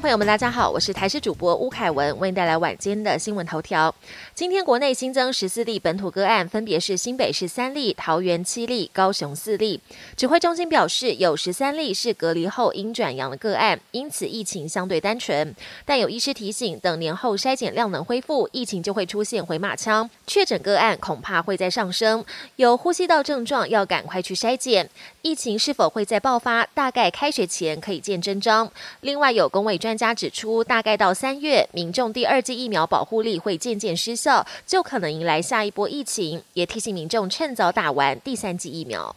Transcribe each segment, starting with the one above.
朋友们，大家好，我是台视主播吴凯文，为您带来晚间的新闻头条。今天国内新增十四例本土个案，分别是新北市三例、桃园七例、高雄四例。指挥中心表示，有十三例是隔离后因转阳的个案，因此疫情相对单纯。但有医师提醒，等年后筛检量能恢复，疫情就会出现回马枪，确诊个案恐怕会在上升。有呼吸道症状要赶快去筛检。疫情是否会再爆发？大概开学前可以见真章。另外有工位专。专家指出，大概到三月，民众第二剂疫苗保护力会渐渐失效，就可能迎来下一波疫情。也提醒民众趁早打完第三剂疫苗。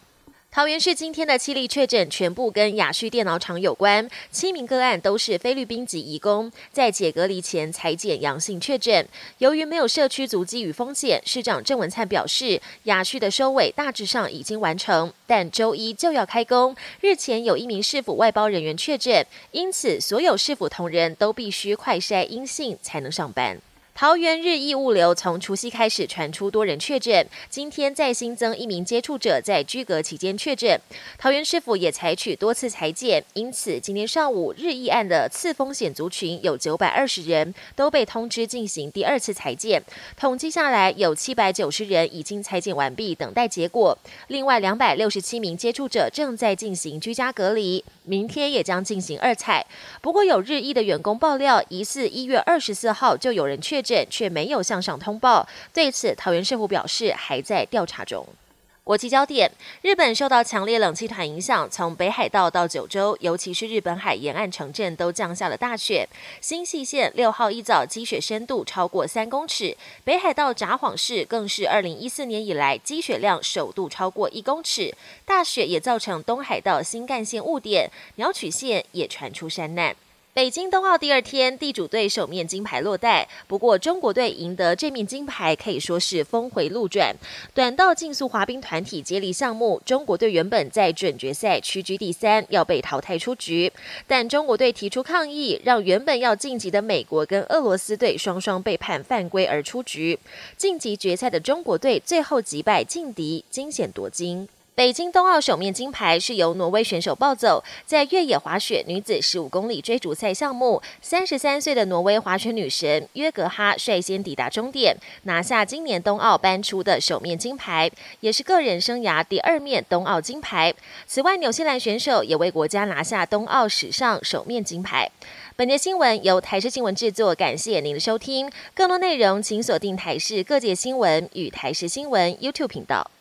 桃园市今天的七例确诊全部跟雅旭电脑厂有关，七名个案都是菲律宾籍移工，在解隔离前裁检阳性确诊。由于没有社区足迹与风险，市长郑文灿表示，雅旭的收尾大致上已经完成，但周一就要开工。日前有一名市府外包人员确诊，因此所有市府同仁都必须快筛阴性才能上班。桃园日益物流从除夕开始传出多人确诊，今天再新增一名接触者在居隔期间确诊。桃园市府也采取多次裁剪，因此今天上午日益案的次风险族群有九百二十人都被通知进行第二次裁剪。统计下来，有七百九十人已经裁剪完毕，等待结果。另外两百六十七名接触者正在进行居家隔离，明天也将进行二采。不过有日益的员工爆料，疑似一月二十四号就有人确诊。却没有向上通报，对此桃园市府表示还在调查中。国际焦点：日本受到强烈冷气团影响，从北海道到九州，尤其是日本海沿岸城镇都降下了大雪。新细县六号一早积雪深度超过三公尺，北海道札幌市更是二零一四年以来积雪量首度超过一公尺。大雪也造成东海道新干线误点，鸟取县也传出山难。北京冬奥第二天，地主队首面金牌落袋。不过，中国队赢得这面金牌可以说是峰回路转。短道竞速滑冰团体接力项目，中国队原本在准决赛屈居第三，要被淘汰出局。但中国队提出抗议，让原本要晋级的美国跟俄罗斯队双双被判犯规而出局。晋级决赛的中国队最后击败劲敌，惊险夺金。北京冬奥首面金牌是由挪威选手抱走，在越野滑雪女子十五公里追逐赛项目，三十三岁的挪威滑雪女神约格哈率先抵达终点，拿下今年冬奥颁出的首面金牌，也是个人生涯第二面冬奥金牌。此外，纽西兰选手也为国家拿下冬奥史上首面金牌。本节新闻由台视新闻制作，感谢您的收听。更多内容请锁定台视各界新闻与台视新闻 YouTube 频道。